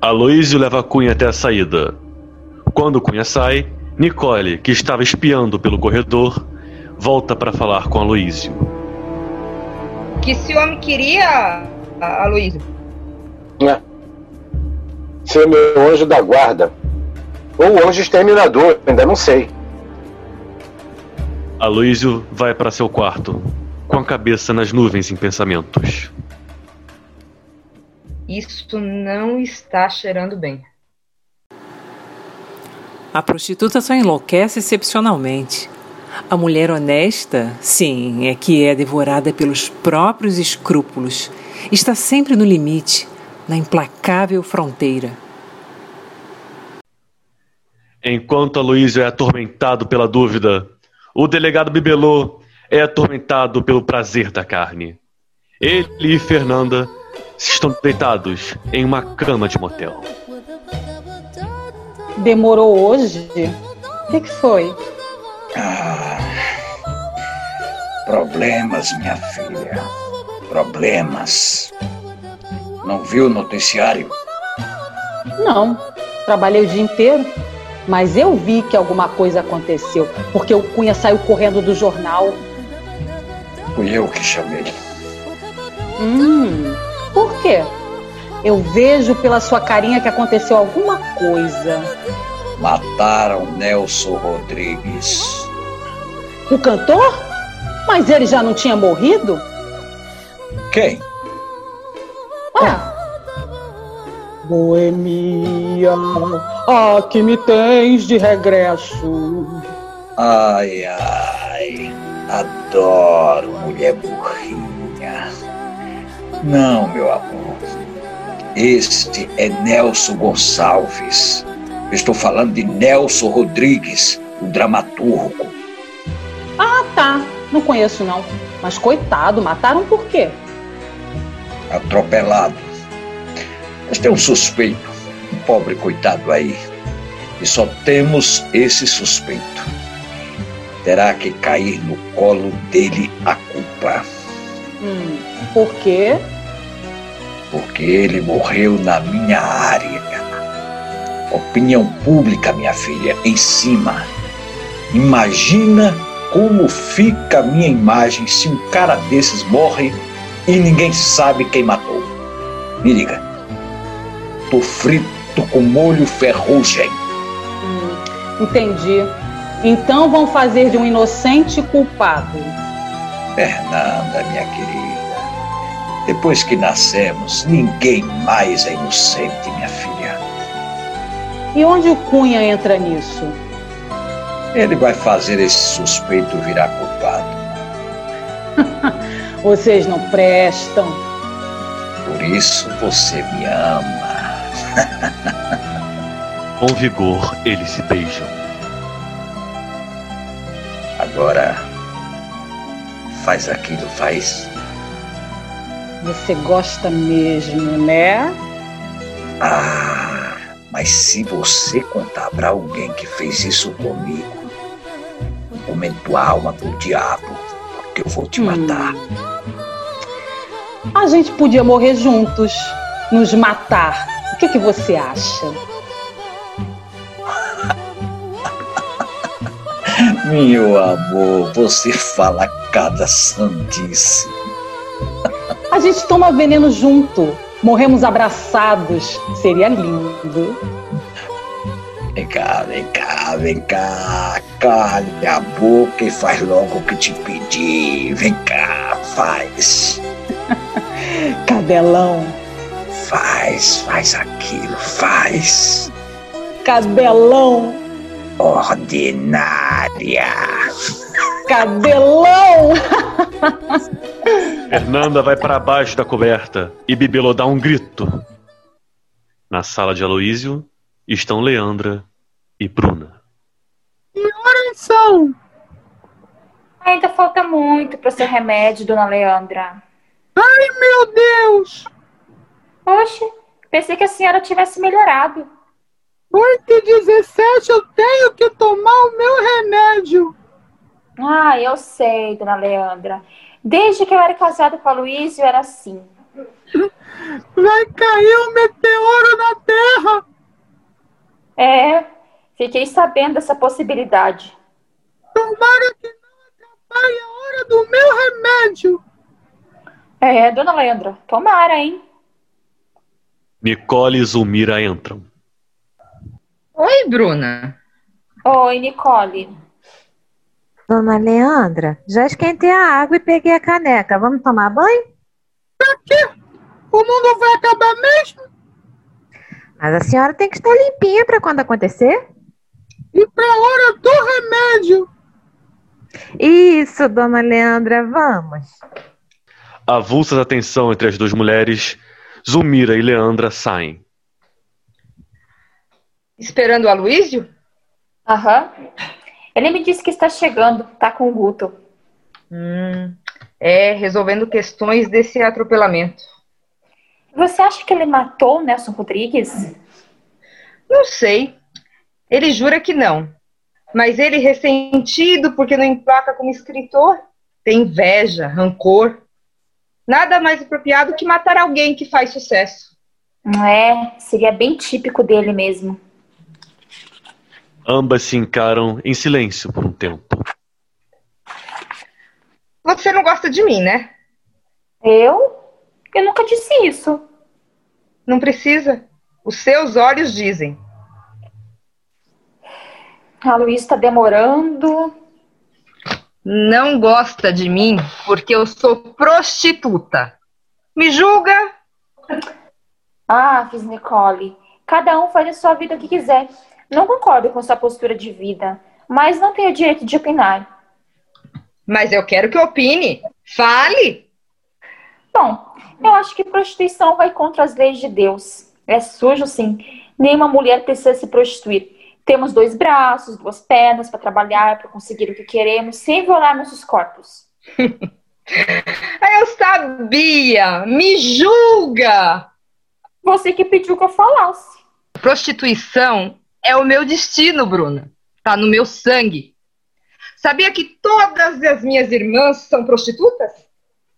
Aloísio leva Cunha até a saída. Quando Cunha sai, Nicole, que estava espiando pelo corredor, volta para falar com Aloísio. Que esse homem queria, a- Aloysio? É. Ser meu anjo da guarda. Ou anjo exterminador, ainda não sei. Aloísio vai para seu quarto, com a cabeça nas nuvens em pensamentos. Isso não está cheirando bem. A prostituta só enlouquece excepcionalmente. A mulher honesta, sim, é que é devorada pelos próprios escrúpulos. Está sempre no limite, na implacável fronteira. Enquanto Aloísio é atormentado pela dúvida, o delegado Bibelô é atormentado pelo prazer da carne. Ele e Fernanda estão deitados em uma cama de motel. Demorou hoje? O que, que foi? Ah, problemas, minha filha. Problemas. Não viu o noticiário? Não, trabalhei o dia inteiro. Mas eu vi que alguma coisa aconteceu, porque o Cunha saiu correndo do jornal. Fui eu que chamei. Hum, por quê? Eu vejo pela sua carinha que aconteceu alguma coisa. Mataram Nelson Rodrigues. O cantor? Mas ele já não tinha morrido? Quem? Ah. Boemia, aqui me tens de regresso. Ai, ai. Adoro mulher burrinha. Não, meu amor. Este é Nelson Gonçalves. Estou falando de Nelson Rodrigues, o dramaturgo. Ah, tá. Não conheço não. Mas coitado, mataram por quê? atropelado. Mas tem um suspeito, um pobre coitado aí. E só temos esse suspeito. Terá que cair no colo dele a culpa. Hum, por quê? Porque ele morreu na minha área. Opinião pública, minha filha, em cima. Imagina como fica a minha imagem se um cara desses morre e ninguém sabe quem matou. Me liga. Tô frito com molho ferrugem. Hum, entendi. Então vão fazer de um inocente culpado. Fernanda, minha querida. Depois que nascemos, ninguém mais é inocente, minha filha. E onde o Cunha entra nisso? Ele vai fazer esse suspeito virar culpado. [LAUGHS] Vocês não prestam. Por isso você me ama. [LAUGHS] Com vigor, eles se beijam. Agora, faz aquilo, faz. Você gosta mesmo, né? Ah, mas se você contar pra alguém que fez isso comigo, comendo tua alma pro diabo, porque eu vou te matar. A gente podia morrer juntos, nos matar. O que, que você acha? [LAUGHS] Meu amor, você fala cada sandice. A gente toma veneno junto, morremos abraçados. Seria lindo. Vem cá, vem cá, vem cá. Cale a boca e faz logo o que te pedi. Vem cá, faz. [LAUGHS] Cadelão, Faz, faz aquilo, faz. cadelão, Ordinária. cadelão. [LAUGHS] Fernanda vai para baixo da coberta e Bibelô dá um grito. Na sala de Aloísio estão Leandra e Bruna. Que horas são? Ainda falta muito para seu remédio, dona Leandra. Ai, meu Deus! Oxe, pensei que a senhora tivesse melhorado. 8 e 17 eu tenho que tomar o meu remédio. Ah, eu sei, dona Leandra. Desde que eu era casada com a Luísa, eu era assim. Vai cair um meteoro na Terra! É, fiquei sabendo dessa possibilidade. Tomara que não atrapalhe a hora do meu remédio! É, dona Leandra, tomara, hein? Nicole e Zulmira entram. Oi, Bruna. Oi, Nicole. Dona Leandra, já esquentei a água e peguei a caneca. Vamos tomar banho? Pra quê? O mundo vai acabar mesmo? Mas a senhora tem que estar limpinha para quando acontecer. E pra hora do remédio? Isso, dona Leandra, vamos. Avulsa da tensão entre as duas mulheres, Zulmira e Leandra saem. Esperando o Aloysio? Aham. Ele me disse que está chegando, tá com o Guto. Hum, é, resolvendo questões desse atropelamento. Você acha que ele matou o Nelson Rodrigues? Não sei. Ele jura que não. Mas ele, ressentido porque não emplaca como escritor, tem inveja, rancor. Nada mais apropriado que matar alguém que faz sucesso. É, seria bem típico dele mesmo. Ambas se encaram em silêncio por um tempo. Você não gosta de mim, né? Eu? Eu nunca disse isso. Não precisa. Os seus olhos dizem. A Luiz está demorando. Não gosta de mim porque eu sou prostituta. Me julga? Ah, fiz Nicole. Cada um faz a sua vida o que quiser. Não concordo com sua postura de vida, mas não tenho direito de opinar. Mas eu quero que opine. Fale! Bom, eu acho que prostituição vai contra as leis de Deus. É sujo, sim. Nenhuma mulher precisa se prostituir. Temos dois braços, duas pernas para trabalhar, para conseguir o que queremos, sem violar nossos corpos. [LAUGHS] eu sabia! Me julga! Você que pediu que eu falasse. Prostituição é o meu destino, Bruna. Tá no meu sangue. Sabia que todas as minhas irmãs são prostitutas?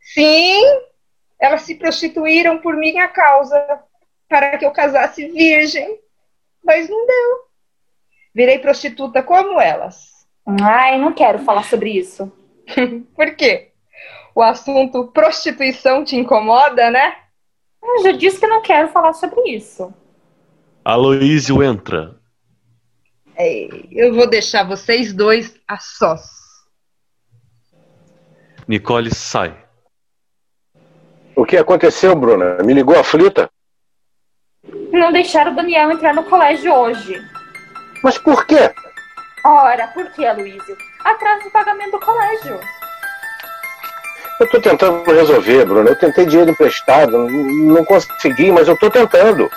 Sim, elas se prostituíram por minha causa, para que eu casasse virgem. Mas não deu. Virei prostituta como elas. Ai, não quero falar sobre isso. [LAUGHS] por quê? O assunto prostituição te incomoda, né? Eu já disse que não quero falar sobre isso. Aloísio entra. É, eu vou deixar vocês dois a sós. Nicole sai. O que aconteceu, Bruna? Me ligou aflita? Não deixaram o Daniel entrar no colégio hoje. Mas por quê? Ora, por que, Aloysio? Atraso do pagamento do colégio. Eu tô tentando resolver, Bruna. Eu tentei dinheiro emprestado, não consegui, mas eu tô tentando.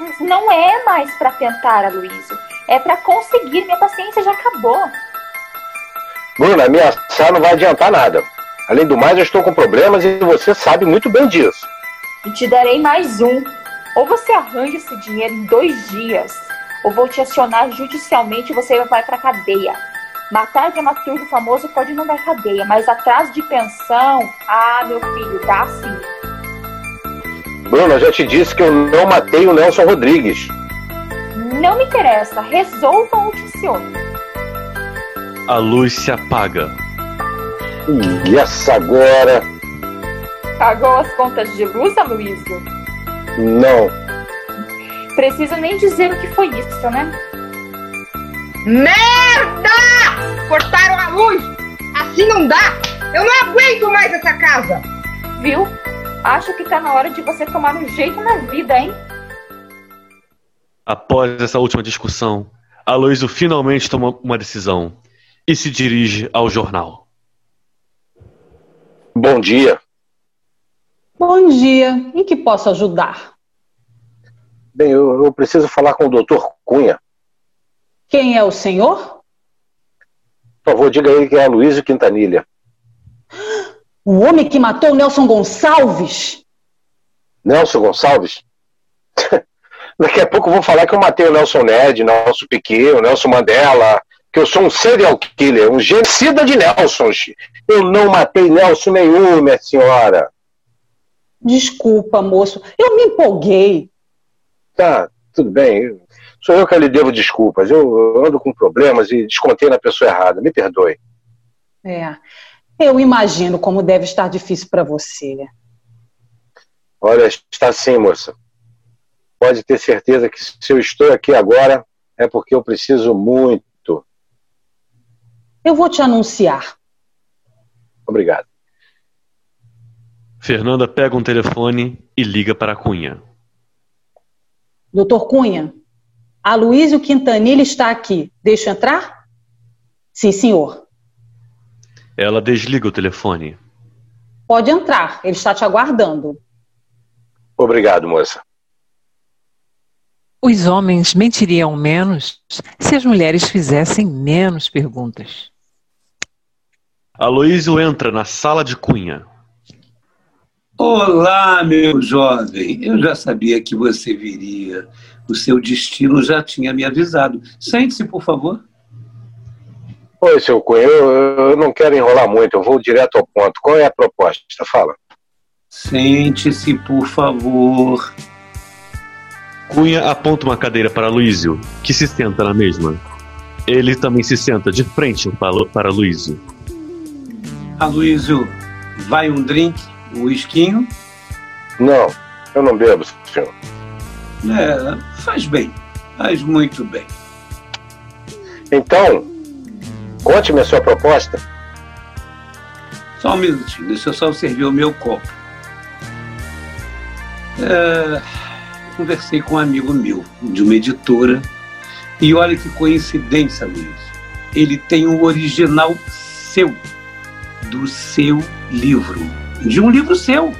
Mas não é mais para tentar, Aloysio. É para conseguir. Minha paciência já acabou. Bruna, ameaçar não vai adiantar nada. Além do mais, eu estou com problemas e você sabe muito bem disso. E te darei mais um. Ou você arranja esse dinheiro em dois dias, ou vou te acionar judicialmente e você vai pra cadeia. Matar dramaturgo famoso pode não dar cadeia, mas atraso de pensão, ah, meu filho, dá sim. Bruna, já te disse que eu não matei o Nelson Rodrigues. Não me interessa, resolva o que se ouve. A luz se apaga. E essa agora? Pagou as contas de luz, Aloysio? Não. Preciso nem dizer o que foi isso, né? Merda! Cortaram a luz! Assim não dá! Eu não aguento mais essa casa! Viu? Acho que tá na hora de você tomar um jeito na vida, hein? Após essa última discussão, Aloysio finalmente toma uma decisão e se dirige ao jornal. Bom dia. Bom dia. Em que posso ajudar? Bem, eu, eu preciso falar com o doutor Cunha. Quem é o senhor? Por favor, diga ele que é Aloysio Quintanilha. O homem que matou o Nelson Gonçalves? Nelson Gonçalves? [LAUGHS] Daqui a pouco eu vou falar que eu matei o Nelson Ned, Nelson Piquet, o Nelson Mandela, que eu sou um serial killer, um genocida de Nelsons. Eu não matei Nelson nenhum, minha senhora. Desculpa, moço. Eu me empolguei. Tá, tudo bem. Sou eu que lhe devo desculpas. Eu ando com problemas e descontei na pessoa errada. Me perdoe. É. Eu imagino como deve estar difícil para você. Olha, está sim, moça. Pode ter certeza que se eu estou aqui agora é porque eu preciso muito. Eu vou te anunciar. Obrigado. Fernanda pega um telefone e liga para Cunha. Doutor Cunha, Aloysio Quintanilha está aqui. Deixa eu entrar? Sim, senhor. Ela desliga o telefone. Pode entrar, ele está te aguardando. Obrigado, moça. Os homens mentiriam menos se as mulheres fizessem menos perguntas. Aloísio entra na sala de Cunha. Olá, meu jovem. Eu já sabia que você viria. O seu destino já tinha me avisado. Sente-se, por favor. Oi, seu Cunha. Eu, eu não quero enrolar muito. Eu vou direto ao ponto. Qual é a proposta? Fala. Sente-se, por favor. Cunha aponta uma cadeira para Luísio, que se senta na mesma. Ele também se senta de frente para, para Luísio. Aloysio, vai um drink, um esquinho? Não, eu não bebo, senhor. É, faz bem, faz muito bem. Então, conte-me a sua proposta. Só um minutinho, deixa eu só servir o meu copo. É, conversei com um amigo meu, de uma editora, e olha que coincidência, Luiz. Ele tem um original seu do seu livro. De um livro seu.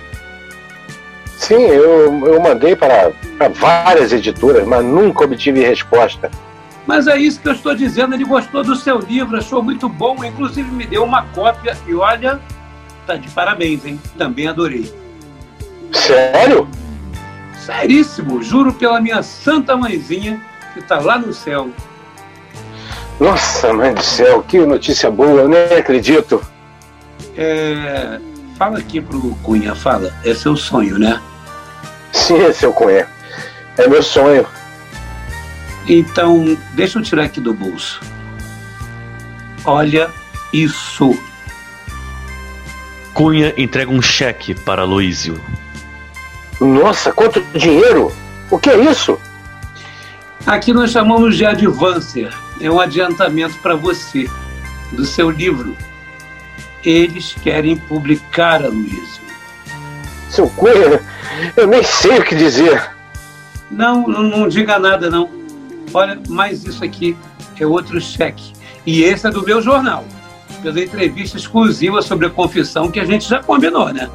Sim, eu, eu mandei para, para várias editoras, mas nunca obtive resposta. Mas é isso que eu estou dizendo. Ele gostou do seu livro, achou muito bom, inclusive me deu uma cópia. E olha, tá de parabéns, hein? Também adorei. Sério? Seríssimo, juro pela minha santa mãezinha que tá lá no céu. Nossa, mãe do céu, que notícia boa, eu nem acredito. É, fala aqui pro Cunha, fala. É seu sonho, né? Sim, é seu Cunha. É meu sonho. Então, deixa eu tirar aqui do bolso. Olha isso. Cunha entrega um cheque para Aloísio. Nossa, quanto dinheiro! O que é isso? Aqui nós chamamos de advancer. É um adiantamento para você, do seu livro eles querem publicar a Luísa. Seu Cunha, eu nem sei o que dizer. Não, não, não diga nada, não. Olha, mas isso aqui é outro cheque. E esse é do meu jornal, pela entrevista exclusiva sobre a confissão que a gente já combinou, né?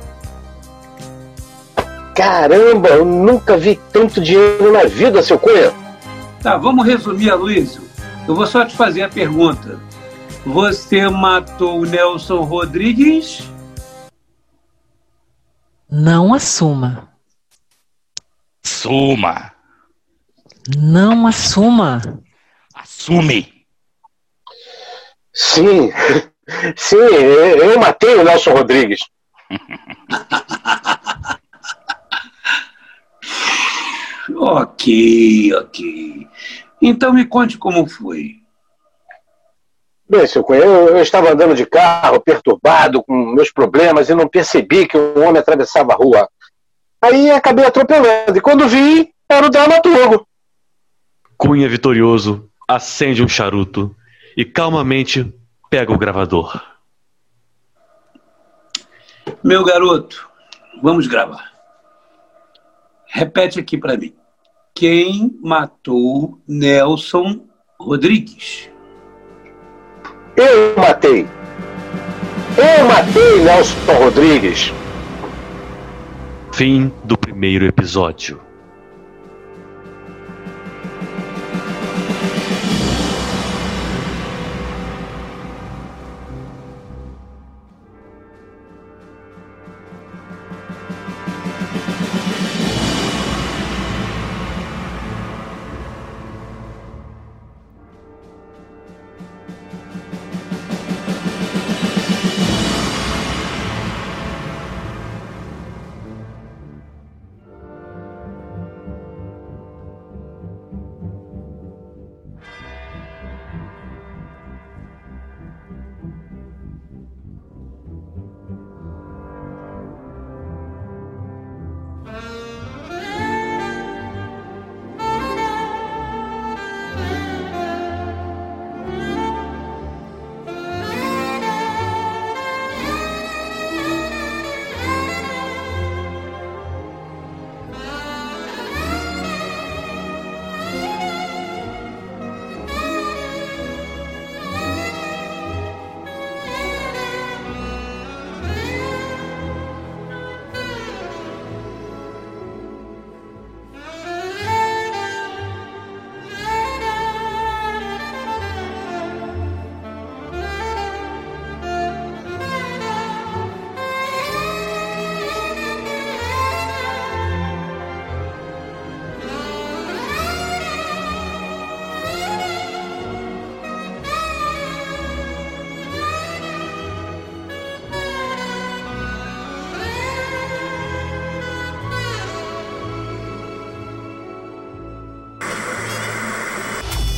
Caramba, eu nunca vi tanto dinheiro na vida, seu Cunha. Tá, vamos resumir, Aloysio. Eu vou só te fazer a pergunta. Você matou o Nelson Rodrigues? Não assuma. Suma. Não assuma. Assume. Sim, [LAUGHS] sim, eu matei o Nelson Rodrigues. [LAUGHS] ok, ok. Então me conte como foi. Bem, seu Cunha, eu, eu, estava andando de carro, perturbado, com meus problemas, e não percebi que um homem atravessava a rua. Aí acabei atropelando, e quando vi, era o dramaturgo. Cunha vitorioso acende um charuto e calmamente pega o gravador. Meu garoto, vamos gravar. Repete aqui para mim. Quem matou Nelson Rodrigues? Eu matei. Eu matei Nelson Rodrigues. Fim do primeiro episódio.